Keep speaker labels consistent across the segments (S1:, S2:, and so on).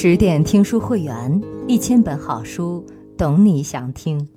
S1: 十点听书会员，一千本好书，懂你想听。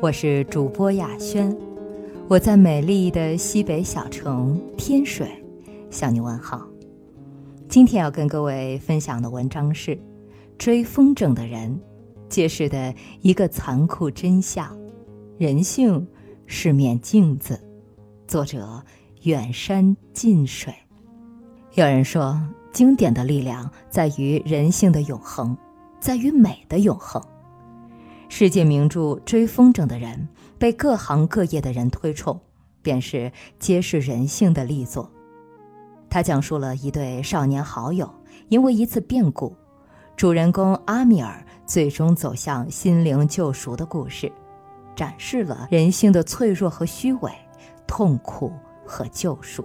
S1: 我是主播雅轩，我在美丽的西北小城天水向你问好。今天要跟各位分享的文章是《追风筝的人》，揭示的一个残酷真相：人性是面镜子。作者远山近水。有人说。经典的力量在于人性的永恒，在于美的永恒。世界名著《追风筝的人》被各行各业的人推崇，便是揭示人性的力作。他讲述了一对少年好友因为一次变故，主人公阿米尔最终走向心灵救赎的故事，展示了人性的脆弱和虚伪、痛苦和救赎。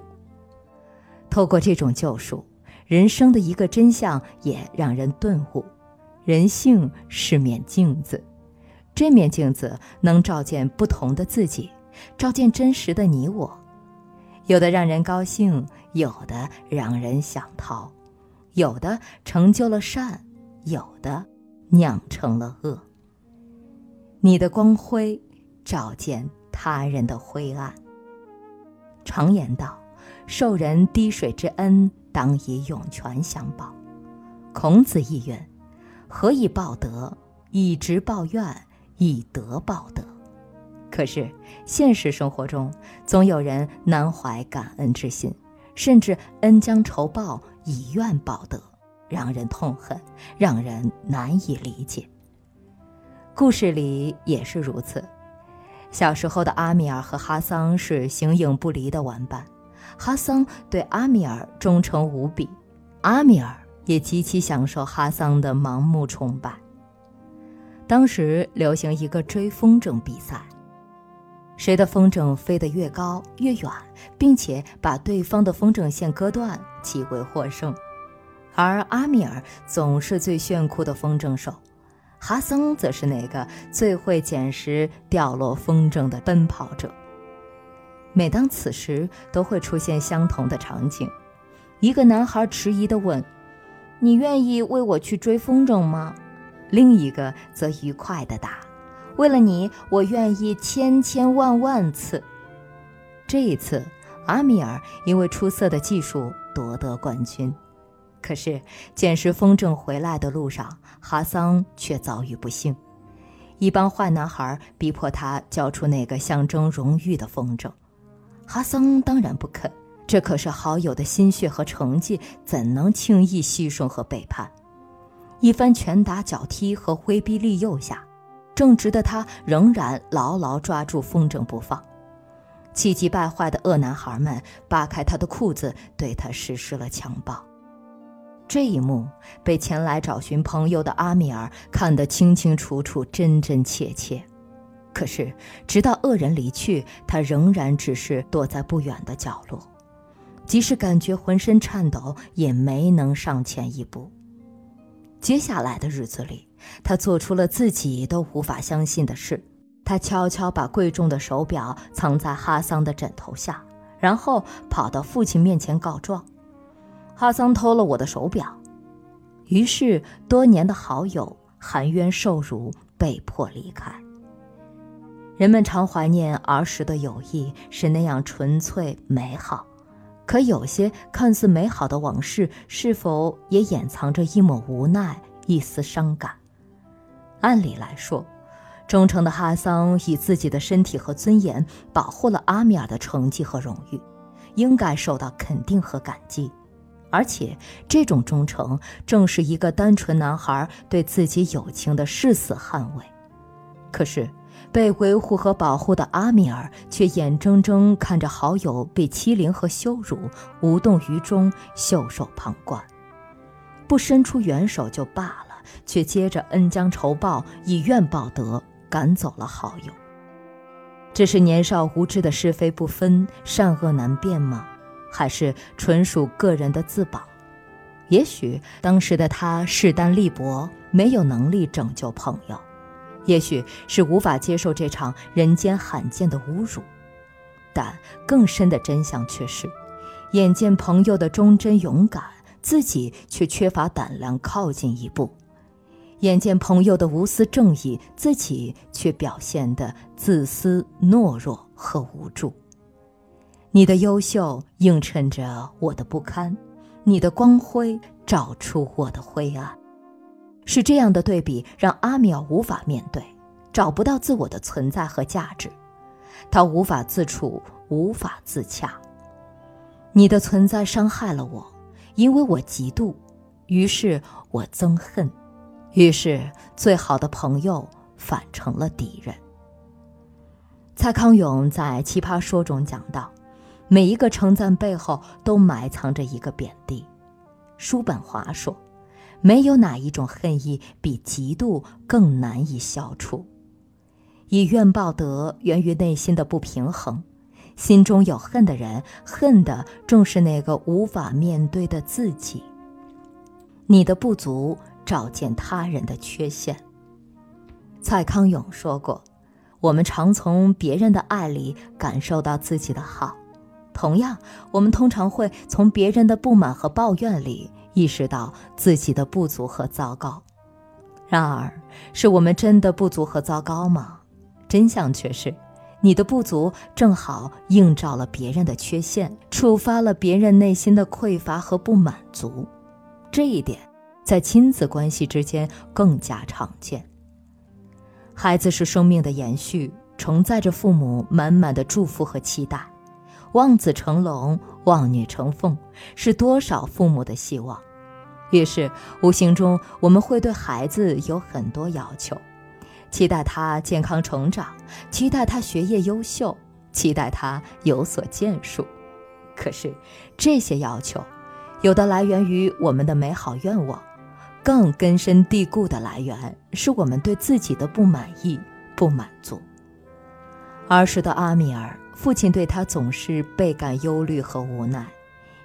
S1: 透过这种救赎。人生的一个真相也让人顿悟：人性是面镜子，这面镜子能照见不同的自己，照见真实的你我。有的让人高兴，有的让人想逃，有的成就了善，有的酿成了恶。你的光辉照见他人的灰暗。常言道：“受人滴水之恩。”当以涌泉相报。孔子亦云：“何以报德？以直报怨，以德报德。”可是现实生活中，总有人难怀感恩之心，甚至恩将仇报，以怨报德，让人痛恨，让人难以理解。故事里也是如此。小时候的阿米尔和哈桑是形影不离的玩伴。哈桑对阿米尔忠诚无比，阿米尔也极其享受哈桑的盲目崇拜。当时流行一个追风筝比赛，谁的风筝飞得越高越远，并且把对方的风筝线割断，即为获胜。而阿米尔总是最炫酷的风筝手，哈桑则是那个最会捡拾掉落风筝的奔跑者。每当此时，都会出现相同的场景：一个男孩迟疑地问：“你愿意为我去追风筝吗？”另一个则愉快地答：“为了你，我愿意千千万万次。”这一次，阿米尔因为出色的技术夺得冠军。可是，捡拾风筝回来的路上，哈桑却遭遇不幸，一帮坏男孩逼迫他交出那个象征荣誉的风筝。哈桑当然不肯，这可是好友的心血和成绩，怎能轻易牺牲和背叛？一番拳打脚踢和威逼利诱下，正直的他仍然牢牢抓住风筝不放。气急败坏的恶男孩们扒开他的裤子，对他实施了强暴。这一幕被前来找寻朋友的阿米尔看得清清楚楚、真真切切。可是，直到恶人离去，他仍然只是躲在不远的角落，即使感觉浑身颤抖，也没能上前一步。接下来的日子里，他做出了自己都无法相信的事：他悄悄把贵重的手表藏在哈桑的枕头下，然后跑到父亲面前告状：“哈桑偷了我的手表。”于是，多年的好友含冤受辱，被迫离开。人们常怀念儿时的友谊是那样纯粹美好，可有些看似美好的往事，是否也掩藏着一抹无奈、一丝伤感？按理来说，忠诚的哈桑以自己的身体和尊严保护了阿米尔的成绩和荣誉，应该受到肯定和感激。而且，这种忠诚正是一个单纯男孩对自己友情的誓死捍卫。可是。被维护和保护的阿米尔，却眼睁睁看着好友被欺凌和羞辱，无动于衷，袖手旁观，不伸出援手就罢了，却接着恩将仇报，以怨报德，赶走了好友。这是年少无知的是非不分、善恶难辨吗？还是纯属个人的自保？也许当时的他势单力薄，没有能力拯救朋友。也许是无法接受这场人间罕见的侮辱，但更深的真相却是，眼见朋友的忠贞勇敢自己却缺乏胆量靠近一步；眼见朋友的无私正义，自己却表现得自私、懦弱和无助。你的优秀映衬着我的不堪，你的光辉照出我的灰暗。是这样的对比，让阿米尔无法面对，找不到自我的存在和价值，他无法自处，无法自洽。你的存在伤害了我，因为我嫉妒，于是我憎恨，于是最好的朋友反成了敌人。蔡康永在《奇葩说》中讲到，每一个称赞背后都埋藏着一个贬低。叔本华说，没有哪一种恨意比嫉妒更难以消除。以怨报德，源于内心的不平衡。心中有恨的人，恨的正是那个无法面对的自己。你的不足，照见他人的缺陷。蔡康永说过：“我们常从别人的爱里感受到自己的好，同样，我们通常会从别人的不满和抱怨里意识到自己的不足和糟糕。然而，是我们真的不足和糟糕吗？真相却是。”你的不足正好映照了别人的缺陷，触发了别人内心的匮乏和不满足。这一点在亲子关系之间更加常见。孩子是生命的延续，承载着父母满满的祝福和期待。望子成龙，望女成凤，是多少父母的希望。于是，无形中我们会对孩子有很多要求。期待他健康成长，期待他学业优秀，期待他有所建树。可是，这些要求，有的来源于我们的美好愿望，更根深蒂固的来源是我们对自己的不满意、不满足。儿时的阿米尔，父亲对他总是倍感忧虑和无奈，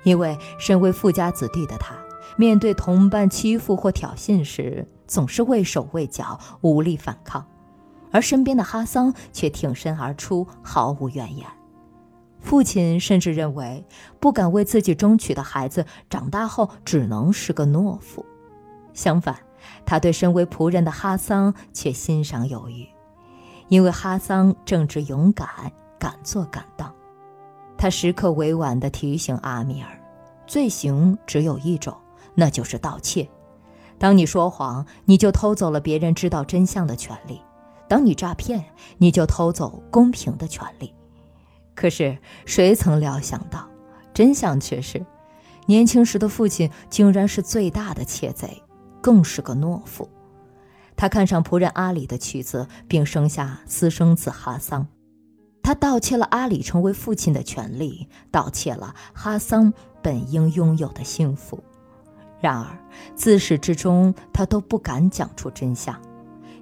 S1: 因为身为富家子弟的他，面对同伴欺负或挑衅时，总是畏手畏脚，无力反抗，而身边的哈桑却挺身而出，毫无怨言。父亲甚至认为，不敢为自己争取的孩子长大后只能是个懦夫。相反，他对身为仆人的哈桑却欣赏有余，因为哈桑正直勇敢，敢做敢当。他时刻委婉地提醒阿米尔，罪行只有一种，那就是盗窃。当你说谎，你就偷走了别人知道真相的权利；当你诈骗，你就偷走公平的权利。可是，谁曾料想到，真相却是，年轻时的父亲竟然是最大的窃贼，更是个懦夫。他看上仆人阿里的妻子，并生下私生子哈桑。他盗窃了阿里成为父亲的权利，盗窃了哈桑本应拥有的幸福。然而，自始至终，他都不敢讲出真相，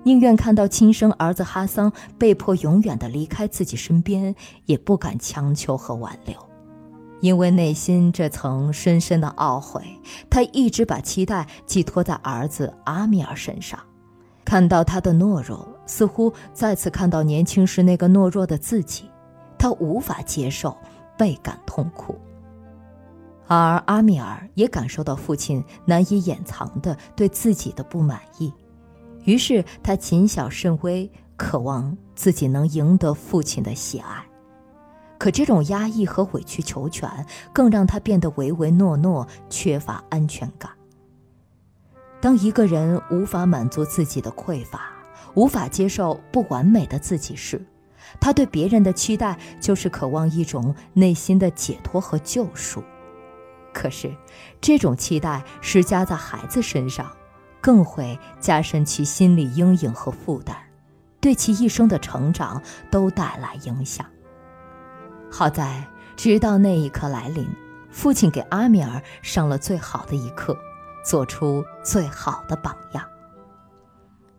S1: 宁愿看到亲生儿子哈桑被迫永远的离开自己身边，也不敢强求和挽留，因为内心这层深深的懊悔，他一直把期待寄托在儿子阿米尔身上。看到他的懦弱，似乎再次看到年轻时那个懦弱的自己，他无法接受，倍感痛苦。而阿米尔也感受到父亲难以掩藏的对自己的不满意，于是他谨小慎微，渴望自己能赢得父亲的喜爱。可这种压抑和委曲求全，更让他变得唯唯诺诺，缺乏安全感。当一个人无法满足自己的匮乏，无法接受不完美的自己时，他对别人的期待就是渴望一种内心的解脱和救赎。可是，这种期待施加在孩子身上，更会加深其心理阴影和负担，对其一生的成长都带来影响。好在，直到那一刻来临，父亲给阿米尔上了最好的一课，做出最好的榜样。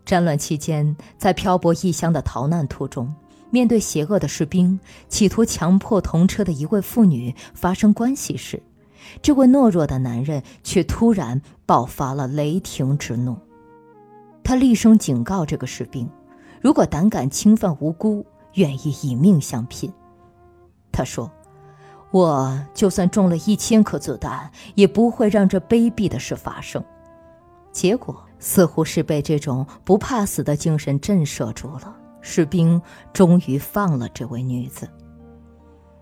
S1: 战乱期间，在漂泊异乡的逃难途中，面对邪恶的士兵企图强迫同车的一位妇女发生关系时，这位懦弱的男人却突然爆发了雷霆之怒，他厉声警告这个士兵：“如果胆敢侵犯无辜，愿意以命相拼。”他说：“我就算中了一千颗子弹，也不会让这卑鄙的事发生。结果似乎是被这种不怕死的精神震慑住了，士兵终于放了这位女子。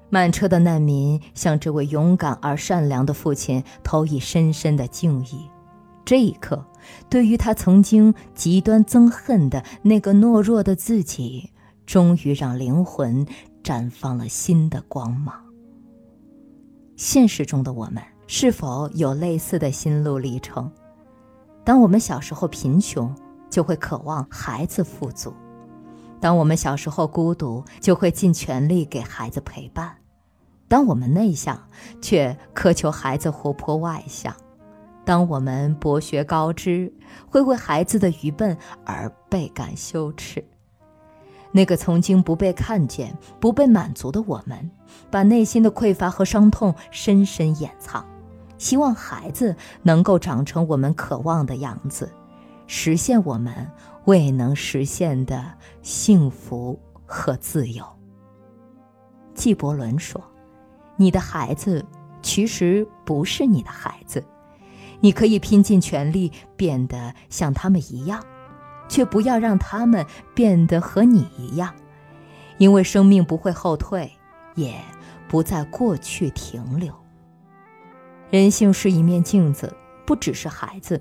S1: 满车的难民向这位勇敢而善良的父亲投以深深的敬意。这一刻，对于他曾经极端憎恨的那个懦弱的自己，终于让灵魂绽放了新的光芒。现实中的我们是否有类似的心路历程？当我们小时候贫穷，就会渴望孩子富足；当我们小时候孤独，就会尽全力给孩子陪伴。当我们内向，却苛求孩子活泼外向；当我们博学高知，会为孩子的愚笨而倍感羞耻。那个曾经不被看见、不被满足的我们，把内心的匮乏和伤痛深深掩藏，希望孩子能够长成我们渴望的样子，实现我们未能实现的幸福和自由。纪伯伦说。你的孩子其实不是你的孩子，你可以拼尽全力变得像他们一样，却不要让他们变得和你一样，因为生命不会后退，也不在过去停留。人性是一面镜子，不只是孩子。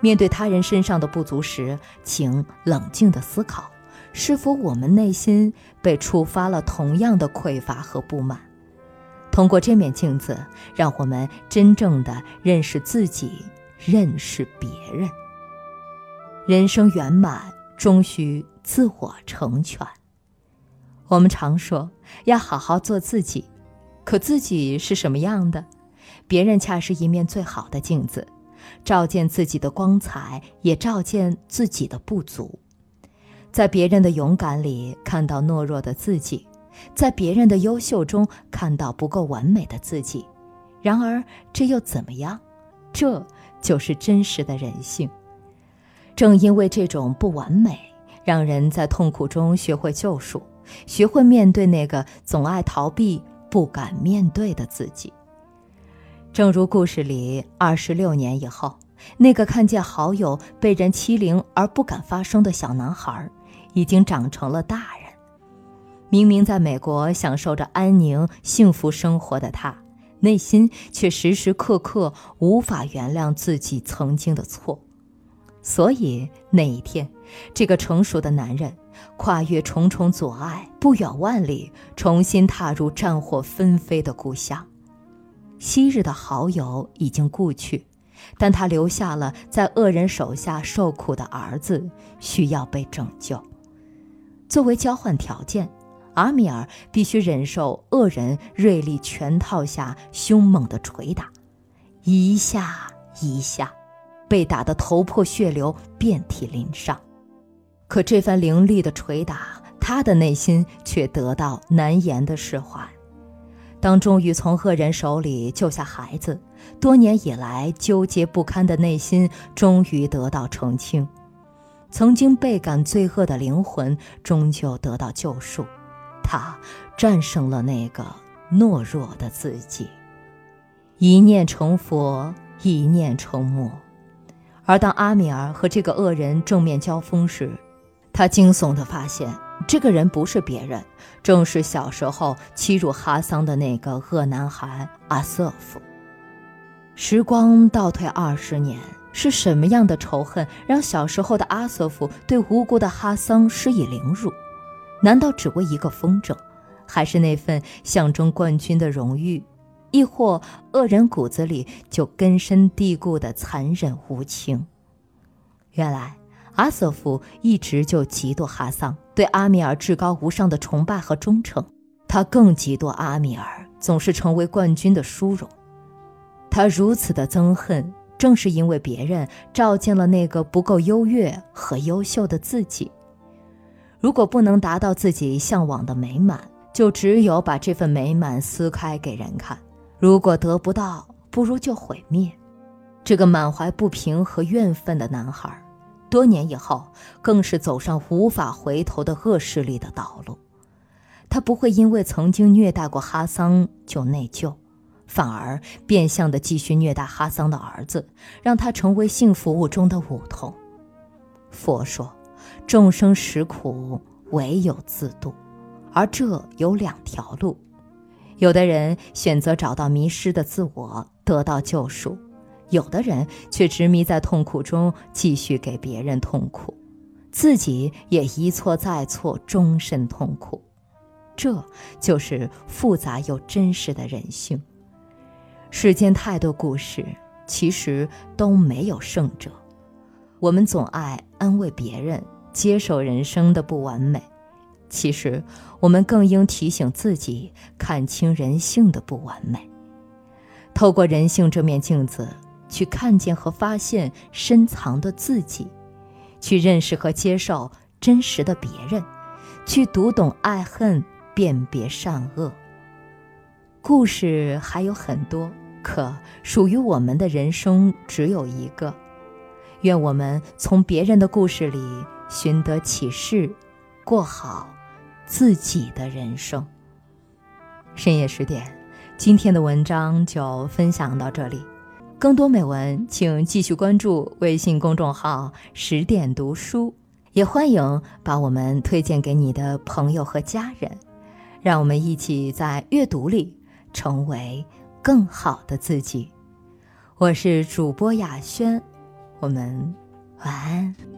S1: 面对他人身上的不足时，请冷静地思考，是否我们内心被触发了同样的匮乏和不满。通过这面镜子，让我们真正的认识自己，认识别人。人生圆满，终需自我成全。我们常说要好好做自己，可自己是什么样的？别人恰是一面最好的镜子，照见自己的光彩，也照见自己的不足。在别人的勇敢里，看到懦弱的自己。在别人的优秀中看到不够完美的自己，然而这又怎么样？这就是真实的人性。正因为这种不完美，让人在痛苦中学会救赎，学会面对那个总爱逃避、不敢面对的自己。正如故事里，二十六年以后，那个看见好友被人欺凌而不敢发声的小男孩，已经长成了大人。明明在美国享受着安宁幸福生活的他，内心却时时刻刻无法原谅自己曾经的错。所以那一天，这个成熟的男人跨越重重阻碍，不远万里，重新踏入战火纷飞的故乡。昔日的好友已经故去，但他留下了在恶人手下受苦的儿子，需要被拯救。作为交换条件。阿米尔必须忍受恶人锐利拳套下凶猛的捶打，一下一下，被打得头破血流、遍体鳞伤。可这番凌厉的捶打，他的内心却得到难言的释怀。当终于从恶人手里救下孩子，多年以来纠结不堪的内心终于得到澄清，曾经倍感罪恶的灵魂终究得到救赎。他战胜了那个懦弱的自己，一念成佛，一念成魔。而当阿米尔和这个恶人正面交锋时，他惊悚地发现，这个人不是别人，正是小时候欺辱哈桑的那个恶男孩阿瑟夫。时光倒退二十年，是什么样的仇恨让小时候的阿瑟夫对无辜的哈桑施以凌辱？难道只为一个风筝，还是那份象征冠军的荣誉，亦或恶人骨子里就根深蒂固的残忍无情？原来阿瑟夫一直就嫉妒哈桑对阿米尔至高无上的崇拜和忠诚，他更嫉妒阿米尔总是成为冠军的殊荣。他如此的憎恨，正是因为别人照见了那个不够优越和优秀的自己。如果不能达到自己向往的美满，就只有把这份美满撕开给人看。如果得不到，不如就毁灭。这个满怀不平和怨愤的男孩，多年以后更是走上无法回头的恶势力的道路。他不会因为曾经虐待过哈桑就内疚，反而变相的继续虐待哈桑的儿子，让他成为性服务中的舞童。佛说，众生实苦，唯有自度，而这有两条路。有的人选择找到迷失的自我，得到救赎；有的人却执迷在痛苦中，继续给别人痛苦，自己也一错再错，终身痛苦。这就是复杂又真实的人性。世间太多故事，其实都没有胜者。我们总爱安慰别人，接受人生的不完美。其实，我们更应提醒自己，看清人性的不完美。透过人性这面镜子，去看见和发现深藏的自己，去认识和接受真实的别人，去读懂爱恨，辨别善恶。故事还有很多，可属于我们的人生只有一个。愿我们从别人的故事里寻得启示，过好。自己的人生。深夜十点，今天的文章就分享到这里。更多美文，请继续关注微信公众号“十点读书”，也欢迎把我们推荐给你的朋友和家人。让我们一起在阅读里成为更好的自己。我是主播雅轩，我们晚安。